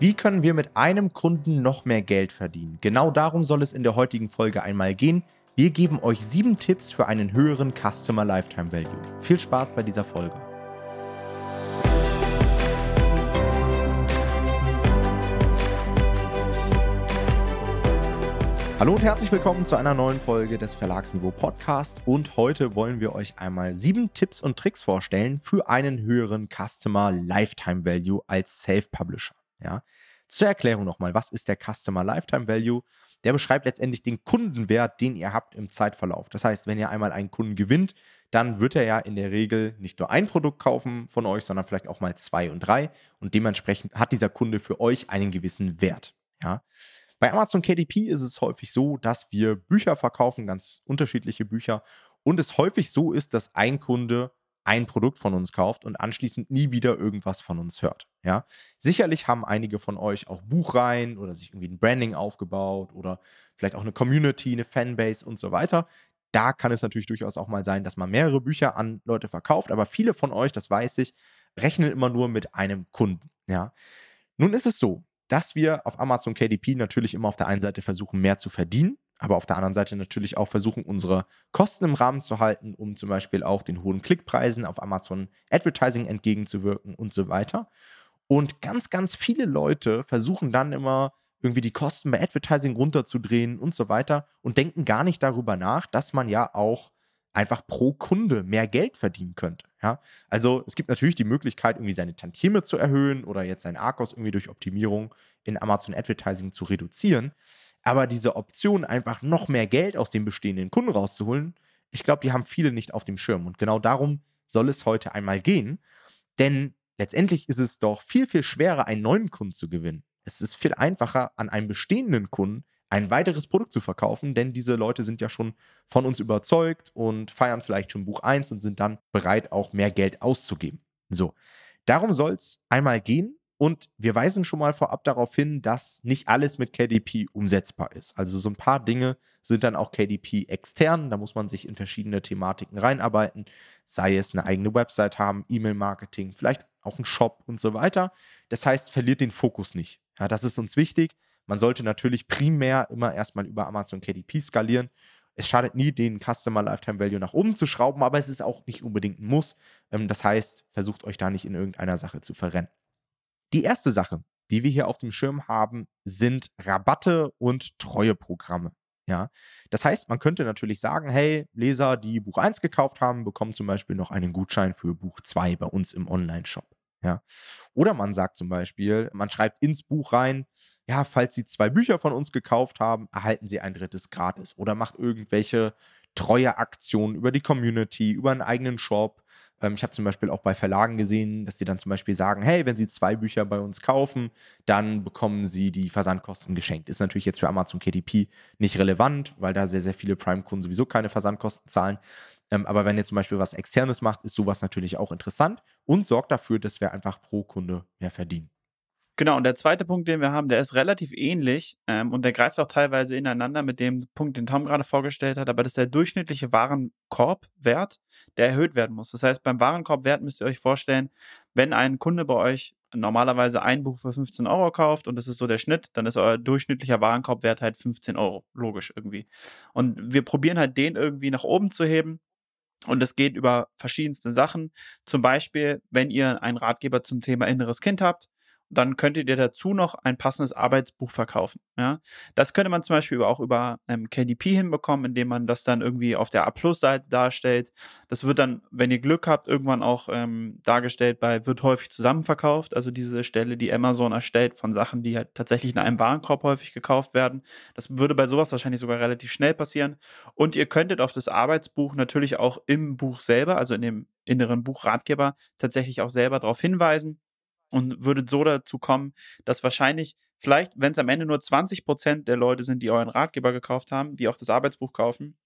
Wie können wir mit einem Kunden noch mehr Geld verdienen? Genau darum soll es in der heutigen Folge einmal gehen. Wir geben euch sieben Tipps für einen höheren Customer Lifetime Value. Viel Spaß bei dieser Folge. Hallo und herzlich willkommen zu einer neuen Folge des Verlagsniveau Podcast. Und heute wollen wir euch einmal sieben Tipps und Tricks vorstellen für einen höheren Customer Lifetime Value als Self-Publisher. Ja? Zur Erklärung nochmal, was ist der Customer Lifetime Value? Der beschreibt letztendlich den Kundenwert, den ihr habt im Zeitverlauf. Das heißt, wenn ihr einmal einen Kunden gewinnt, dann wird er ja in der Regel nicht nur ein Produkt kaufen von euch, sondern vielleicht auch mal zwei und drei. Und dementsprechend hat dieser Kunde für euch einen gewissen Wert. Ja. Bei Amazon KDP ist es häufig so, dass wir Bücher verkaufen, ganz unterschiedliche Bücher, und es häufig so ist, dass ein Kunde ein Produkt von uns kauft und anschließend nie wieder irgendwas von uns hört. Ja, sicherlich haben einige von euch auch Buchreihen oder sich irgendwie ein Branding aufgebaut oder vielleicht auch eine Community, eine Fanbase und so weiter. Da kann es natürlich durchaus auch mal sein, dass man mehrere Bücher an Leute verkauft, aber viele von euch, das weiß ich, rechnen immer nur mit einem Kunden. Ja, nun ist es so, dass wir auf Amazon KDP natürlich immer auf der einen Seite versuchen, mehr zu verdienen aber auf der anderen Seite natürlich auch versuchen, unsere Kosten im Rahmen zu halten, um zum Beispiel auch den hohen Klickpreisen auf Amazon Advertising entgegenzuwirken und so weiter. Und ganz, ganz viele Leute versuchen dann immer irgendwie die Kosten bei Advertising runterzudrehen und so weiter und denken gar nicht darüber nach, dass man ja auch einfach pro Kunde mehr Geld verdienen könnte. Ja? Also es gibt natürlich die Möglichkeit, irgendwie seine Tantieme zu erhöhen oder jetzt sein Arkos irgendwie durch Optimierung in Amazon Advertising zu reduzieren. Aber diese Option, einfach noch mehr Geld aus den bestehenden Kunden rauszuholen, ich glaube, die haben viele nicht auf dem Schirm. Und genau darum soll es heute einmal gehen. Denn letztendlich ist es doch viel, viel schwerer, einen neuen Kunden zu gewinnen. Es ist viel einfacher, an einem bestehenden Kunden ein weiteres Produkt zu verkaufen, denn diese Leute sind ja schon von uns überzeugt und feiern vielleicht schon Buch 1 und sind dann bereit, auch mehr Geld auszugeben. So, darum soll es einmal gehen. Und wir weisen schon mal vorab darauf hin, dass nicht alles mit KDP umsetzbar ist. Also so ein paar Dinge sind dann auch KDP extern. Da muss man sich in verschiedene Thematiken reinarbeiten, sei es eine eigene Website haben, E-Mail-Marketing, vielleicht auch ein Shop und so weiter. Das heißt, verliert den Fokus nicht. Ja, das ist uns wichtig. Man sollte natürlich primär immer erstmal über Amazon KDP skalieren. Es schadet nie, den Customer Lifetime Value nach oben zu schrauben, aber es ist auch nicht unbedingt ein Muss. Ähm, das heißt, versucht euch da nicht in irgendeiner Sache zu verrennen. Die erste Sache, die wir hier auf dem Schirm haben, sind Rabatte und Treueprogramme. Ja, das heißt, man könnte natürlich sagen, hey, Leser, die Buch 1 gekauft haben, bekommen zum Beispiel noch einen Gutschein für Buch 2 bei uns im Online-Shop. Ja. Oder man sagt zum Beispiel, man schreibt ins Buch rein, ja, falls Sie zwei Bücher von uns gekauft haben, erhalten Sie ein drittes gratis. Oder macht irgendwelche treue Aktionen über die Community, über einen eigenen Shop ähm, ich habe zum Beispiel auch bei Verlagen gesehen, dass die dann zum Beispiel sagen, hey, wenn Sie zwei Bücher bei uns kaufen, dann bekommen Sie die Versandkosten geschenkt. Ist natürlich jetzt für Amazon KDP nicht relevant, weil da sehr, sehr viele Prime-Kunden sowieso keine Versandkosten zahlen. Ähm, aber wenn ihr zum Beispiel was Externes macht, ist sowas natürlich auch interessant und sorgt dafür, dass wir einfach pro Kunde mehr verdienen. Genau, und der zweite Punkt, den wir haben, der ist relativ ähnlich ähm, und der greift auch teilweise ineinander mit dem Punkt, den Tom gerade vorgestellt hat, aber das ist der durchschnittliche Warenkorbwert, der erhöht werden muss. Das heißt, beim Warenkorbwert müsst ihr euch vorstellen, wenn ein Kunde bei euch normalerweise ein Buch für 15 Euro kauft und das ist so der Schnitt, dann ist euer durchschnittlicher Warenkorbwert halt 15 Euro. Logisch irgendwie. Und wir probieren halt den irgendwie nach oben zu heben. Und es geht über verschiedenste Sachen. Zum Beispiel, wenn ihr einen Ratgeber zum Thema inneres Kind habt, dann könntet ihr dazu noch ein passendes Arbeitsbuch verkaufen. Ja? Das könnte man zum Beispiel auch über ähm, KDP hinbekommen, indem man das dann irgendwie auf der A-Plus-Seite darstellt. Das wird dann, wenn ihr Glück habt, irgendwann auch ähm, dargestellt bei wird häufig zusammenverkauft, also diese Stelle, die Amazon erstellt von Sachen, die halt tatsächlich in einem Warenkorb häufig gekauft werden. Das würde bei sowas wahrscheinlich sogar relativ schnell passieren. Und ihr könntet auf das Arbeitsbuch natürlich auch im Buch selber, also in dem inneren Buchratgeber, tatsächlich auch selber darauf hinweisen und würdet so dazu kommen, dass wahrscheinlich, vielleicht, wenn es am Ende nur 20 Prozent der Leute sind, die euren Ratgeber gekauft haben, die auch das Arbeitsbuch kaufen,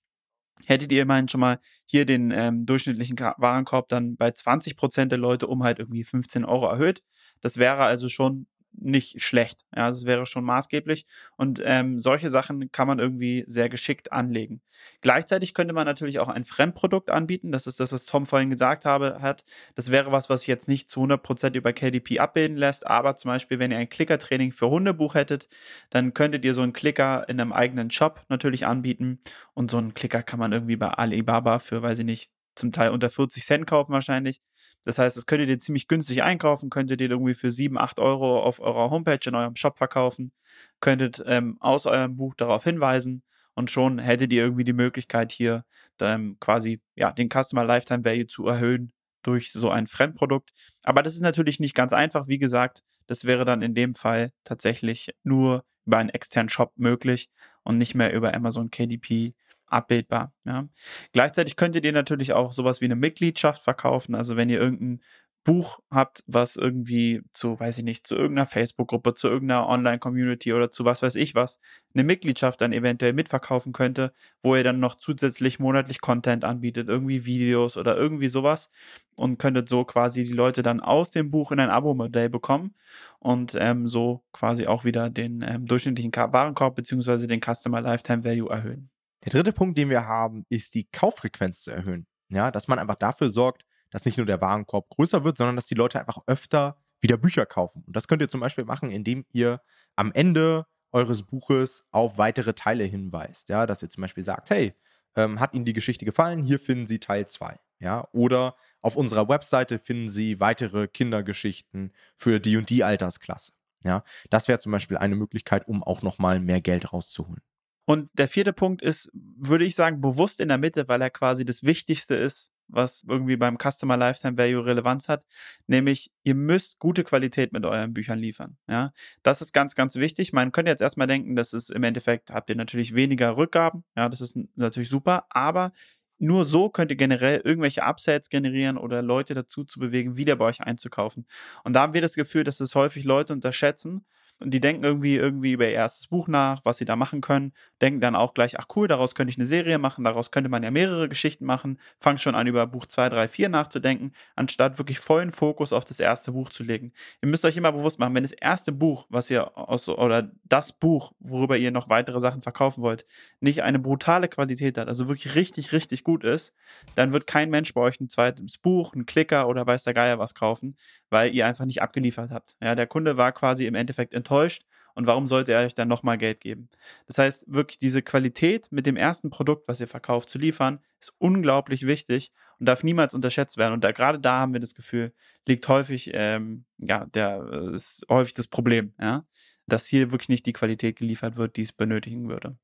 hättet ihr immerhin schon mal hier den ähm, durchschnittlichen Warenkorb dann bei 20 Prozent der Leute um halt irgendwie 15 Euro erhöht. Das wäre also schon nicht schlecht. Ja, also es wäre schon maßgeblich. Und ähm, solche Sachen kann man irgendwie sehr geschickt anlegen. Gleichzeitig könnte man natürlich auch ein Fremdprodukt anbieten. Das ist das, was Tom vorhin gesagt habe, hat. Das wäre was, was sich jetzt nicht zu 100% über KDP abbilden lässt. Aber zum Beispiel, wenn ihr ein Klickertraining für Hundebuch hättet, dann könntet ihr so einen Klicker in einem eigenen Shop natürlich anbieten. Und so einen Klicker kann man irgendwie bei Alibaba für, weiß ich nicht, zum Teil unter 40 Cent kaufen wahrscheinlich. Das heißt, das könntet ihr ziemlich günstig einkaufen, könntet ihr irgendwie für 7, 8 Euro auf eurer Homepage in eurem Shop verkaufen, könntet ähm, aus eurem Buch darauf hinweisen und schon hättet ihr irgendwie die Möglichkeit hier ähm, quasi ja, den Customer Lifetime Value zu erhöhen durch so ein Fremdprodukt. Aber das ist natürlich nicht ganz einfach. Wie gesagt, das wäre dann in dem Fall tatsächlich nur über einen externen Shop möglich und nicht mehr über Amazon KDP abbildbar. Ja. Gleichzeitig könntet ihr natürlich auch sowas wie eine Mitgliedschaft verkaufen. Also wenn ihr irgendein Buch habt, was irgendwie zu, weiß ich nicht, zu irgendeiner Facebook-Gruppe, zu irgendeiner Online-Community oder zu was weiß ich was, eine Mitgliedschaft dann eventuell mitverkaufen könnte, wo ihr dann noch zusätzlich monatlich Content anbietet, irgendwie Videos oder irgendwie sowas und könntet so quasi die Leute dann aus dem Buch in ein Abo-Modell bekommen und ähm, so quasi auch wieder den ähm, durchschnittlichen Warenkorb bzw. den Customer Lifetime Value erhöhen. Der dritte Punkt, den wir haben, ist die Kauffrequenz zu erhöhen. Ja, dass man einfach dafür sorgt, dass nicht nur der Warenkorb größer wird, sondern dass die Leute einfach öfter wieder Bücher kaufen. Und das könnt ihr zum Beispiel machen, indem ihr am Ende eures Buches auf weitere Teile hinweist. Ja, dass ihr zum Beispiel sagt, hey, ähm, hat Ihnen die Geschichte gefallen? Hier finden Sie Teil 2. Ja, oder auf unserer Webseite finden Sie weitere Kindergeschichten für die und die Altersklasse. Ja, das wäre zum Beispiel eine Möglichkeit, um auch nochmal mehr Geld rauszuholen. Und der vierte Punkt ist, würde ich sagen, bewusst in der Mitte, weil er quasi das Wichtigste ist, was irgendwie beim Customer Lifetime Value Relevanz hat, nämlich ihr müsst gute Qualität mit euren Büchern liefern. Ja, das ist ganz, ganz wichtig. Man könnte jetzt erstmal denken, das ist im Endeffekt habt ihr natürlich weniger Rückgaben. Ja, das ist natürlich super, aber nur so könnt ihr generell irgendwelche Upsells generieren oder Leute dazu zu bewegen, wieder bei euch einzukaufen. Und da haben wir das Gefühl, dass es häufig Leute unterschätzen und die denken irgendwie, irgendwie über ihr erstes Buch nach, was sie da machen können, denken dann auch gleich, ach cool, daraus könnte ich eine Serie machen, daraus könnte man ja mehrere Geschichten machen, fangen schon an, über Buch 2, 3, 4 nachzudenken, anstatt wirklich vollen Fokus auf das erste Buch zu legen. Ihr müsst euch immer bewusst machen, wenn das erste Buch, was ihr aus, oder das Buch, worüber ihr noch weitere Sachen verkaufen wollt, nicht eine brutale Qualität hat, also wirklich richtig, richtig gut ist, dann wird kein Mensch bei euch ein zweites Buch, einen Klicker oder weiß der Geier was kaufen, weil ihr einfach nicht abgeliefert habt. Ja, der Kunde war quasi im Endeffekt enttäuscht und warum sollte er euch dann nochmal Geld geben? Das heißt, wirklich diese Qualität mit dem ersten Produkt, was ihr verkauft, zu liefern, ist unglaublich wichtig und darf niemals unterschätzt werden. Und da, gerade da haben wir das Gefühl, liegt häufig, ähm, ja, der ist häufig das Problem, ja, dass hier wirklich nicht die Qualität geliefert wird, die es benötigen würde.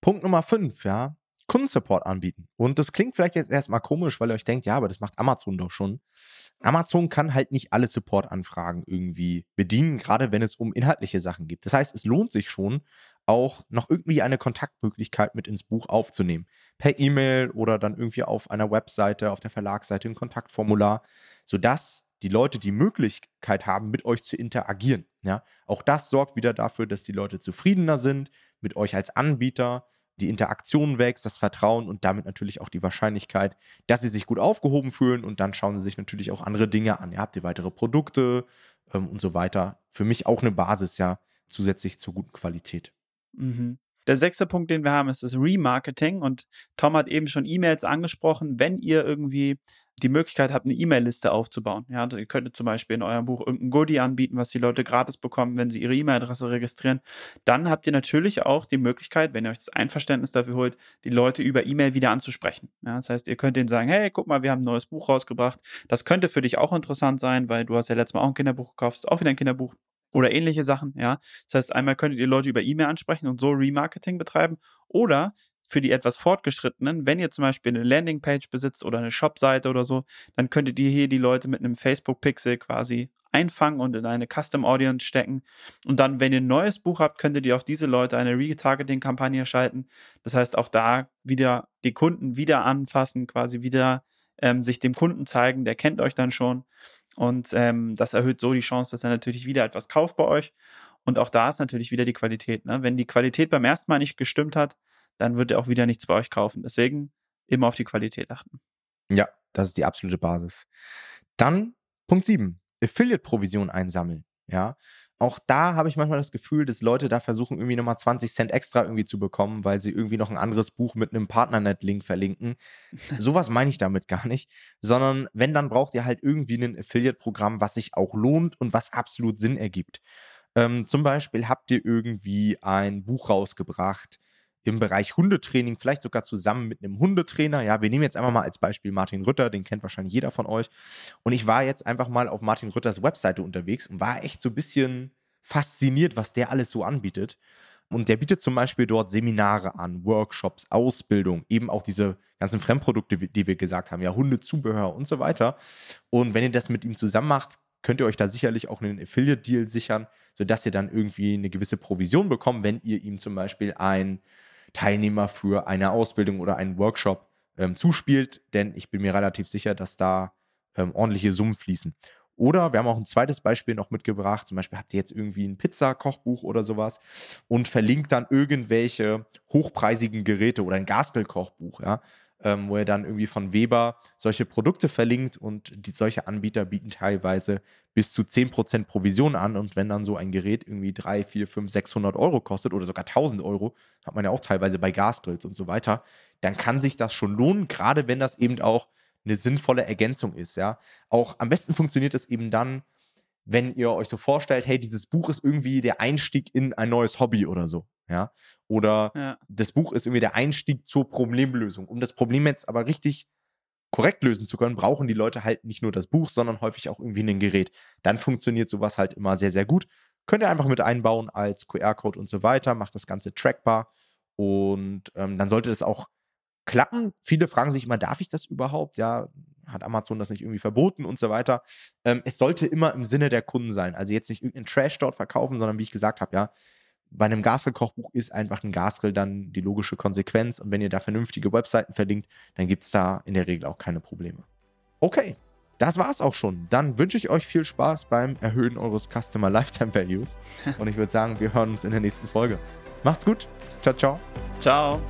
Punkt Nummer 5, ja. Kundensupport anbieten. Und das klingt vielleicht jetzt erstmal komisch, weil ihr euch denkt, ja, aber das macht Amazon doch schon. Amazon kann halt nicht alle Support-Anfragen irgendwie bedienen, gerade wenn es um inhaltliche Sachen geht. Das heißt, es lohnt sich schon, auch noch irgendwie eine Kontaktmöglichkeit mit ins Buch aufzunehmen. Per E-Mail oder dann irgendwie auf einer Webseite, auf der Verlagsseite ein Kontaktformular, sodass die Leute die Möglichkeit haben, mit euch zu interagieren. Ja? Auch das sorgt wieder dafür, dass die Leute zufriedener sind mit euch als Anbieter die Interaktion wächst, das Vertrauen und damit natürlich auch die Wahrscheinlichkeit, dass sie sich gut aufgehoben fühlen und dann schauen sie sich natürlich auch andere Dinge an. Ihr habt ihr weitere Produkte ähm, und so weiter. Für mich auch eine Basis, ja, zusätzlich zur guten Qualität. Mhm. Der sechste Punkt, den wir haben, ist das Remarketing. Und Tom hat eben schon E-Mails angesprochen. Wenn ihr irgendwie die Möglichkeit habt, eine E-Mail-Liste aufzubauen. Ja, ihr könntet zum Beispiel in eurem Buch irgendein Goodie anbieten, was die Leute gratis bekommen, wenn sie ihre E-Mail-Adresse registrieren. Dann habt ihr natürlich auch die Möglichkeit, wenn ihr euch das Einverständnis dafür holt, die Leute über E-Mail wieder anzusprechen. Ja, das heißt, ihr könnt ihnen sagen, hey, guck mal, wir haben ein neues Buch rausgebracht. Das könnte für dich auch interessant sein, weil du hast ja letztes Mal auch ein Kinderbuch gekauft, ist auch wieder ein Kinderbuch oder ähnliche Sachen, ja. Das heißt, einmal könntet ihr Leute über E-Mail ansprechen und so Remarketing betreiben oder für die etwas fortgeschrittenen, wenn ihr zum Beispiel eine Landingpage besitzt oder eine Shopseite oder so, dann könntet ihr hier die Leute mit einem Facebook-Pixel quasi einfangen und in eine Custom Audience stecken. Und dann, wenn ihr ein neues Buch habt, könntet ihr auf diese Leute eine Retargeting-Kampagne schalten. Das heißt, auch da wieder die Kunden wieder anfassen, quasi wieder ähm, sich dem Kunden zeigen, der kennt euch dann schon. Und ähm, das erhöht so die Chance, dass er natürlich wieder etwas kauft bei euch. Und auch da ist natürlich wieder die Qualität. Ne? Wenn die Qualität beim ersten Mal nicht gestimmt hat, dann wird er auch wieder nichts bei euch kaufen. Deswegen immer auf die Qualität achten. Ja, das ist die absolute Basis. Dann Punkt 7. Affiliate-Provision einsammeln. Ja. auch da habe ich manchmal das Gefühl, dass Leute da versuchen, irgendwie nochmal 20 Cent extra irgendwie zu bekommen, weil sie irgendwie noch ein anderes Buch mit einem Partnernet-Link verlinken. Sowas meine ich damit gar nicht, sondern wenn, dann braucht ihr halt irgendwie ein Affiliate-Programm, was sich auch lohnt und was absolut Sinn ergibt. Ähm, zum Beispiel habt ihr irgendwie ein Buch rausgebracht im Bereich Hundetraining, vielleicht sogar zusammen mit einem Hundetrainer. Ja, wir nehmen jetzt einfach mal als Beispiel Martin Rütter, den kennt wahrscheinlich jeder von euch. Und ich war jetzt einfach mal auf Martin Rütters Webseite unterwegs und war echt so ein bisschen fasziniert, was der alles so anbietet. Und der bietet zum Beispiel dort Seminare an, Workshops, Ausbildung, eben auch diese ganzen Fremdprodukte, die wir gesagt haben, ja, Hundezubehör und so weiter. Und wenn ihr das mit ihm zusammen macht, könnt ihr euch da sicherlich auch einen Affiliate-Deal sichern, sodass ihr dann irgendwie eine gewisse Provision bekommt, wenn ihr ihm zum Beispiel ein Teilnehmer für eine Ausbildung oder einen Workshop ähm, zuspielt, denn ich bin mir relativ sicher, dass da ähm, ordentliche Summen fließen. Oder wir haben auch ein zweites Beispiel noch mitgebracht. Zum Beispiel habt ihr jetzt irgendwie ein Pizza-Kochbuch oder sowas und verlinkt dann irgendwelche hochpreisigen Geräte oder ein Gaskel-Kochbuch, ja, ähm, wo ihr dann irgendwie von Weber solche Produkte verlinkt und die, solche Anbieter bieten teilweise bis zu 10% Provision an. Und wenn dann so ein Gerät irgendwie 3, 4, 5, 600 Euro kostet oder sogar 1000 Euro, hat man ja auch teilweise bei Gasgrills und so weiter, dann kann sich das schon lohnen, gerade wenn das eben auch eine sinnvolle Ergänzung ist, ja. Auch am besten funktioniert es eben dann, wenn ihr euch so vorstellt, hey, dieses Buch ist irgendwie der Einstieg in ein neues Hobby oder so, ja. Oder ja. das Buch ist irgendwie der Einstieg zur Problemlösung. Um das Problem jetzt aber richtig korrekt lösen zu können, brauchen die Leute halt nicht nur das Buch, sondern häufig auch irgendwie ein Gerät. Dann funktioniert sowas halt immer sehr, sehr gut. Könnt ihr einfach mit einbauen als QR-Code und so weiter, macht das Ganze trackbar und ähm, dann sollte das auch klappen. Viele fragen sich immer, darf ich das überhaupt? Ja, hat Amazon das nicht irgendwie verboten und so weiter. Ähm, es sollte immer im Sinne der Kunden sein. Also jetzt nicht irgendeinen Trash dort verkaufen, sondern wie ich gesagt habe, ja, bei einem Gasgrill-Kochbuch ist einfach ein Gasgrill dann die logische Konsequenz. Und wenn ihr da vernünftige Webseiten verlinkt, dann gibt es da in der Regel auch keine Probleme. Okay, das war's auch schon. Dann wünsche ich euch viel Spaß beim Erhöhen eures Customer Lifetime Values. Und ich würde sagen, wir hören uns in der nächsten Folge. Macht's gut. Ciao, ciao. Ciao.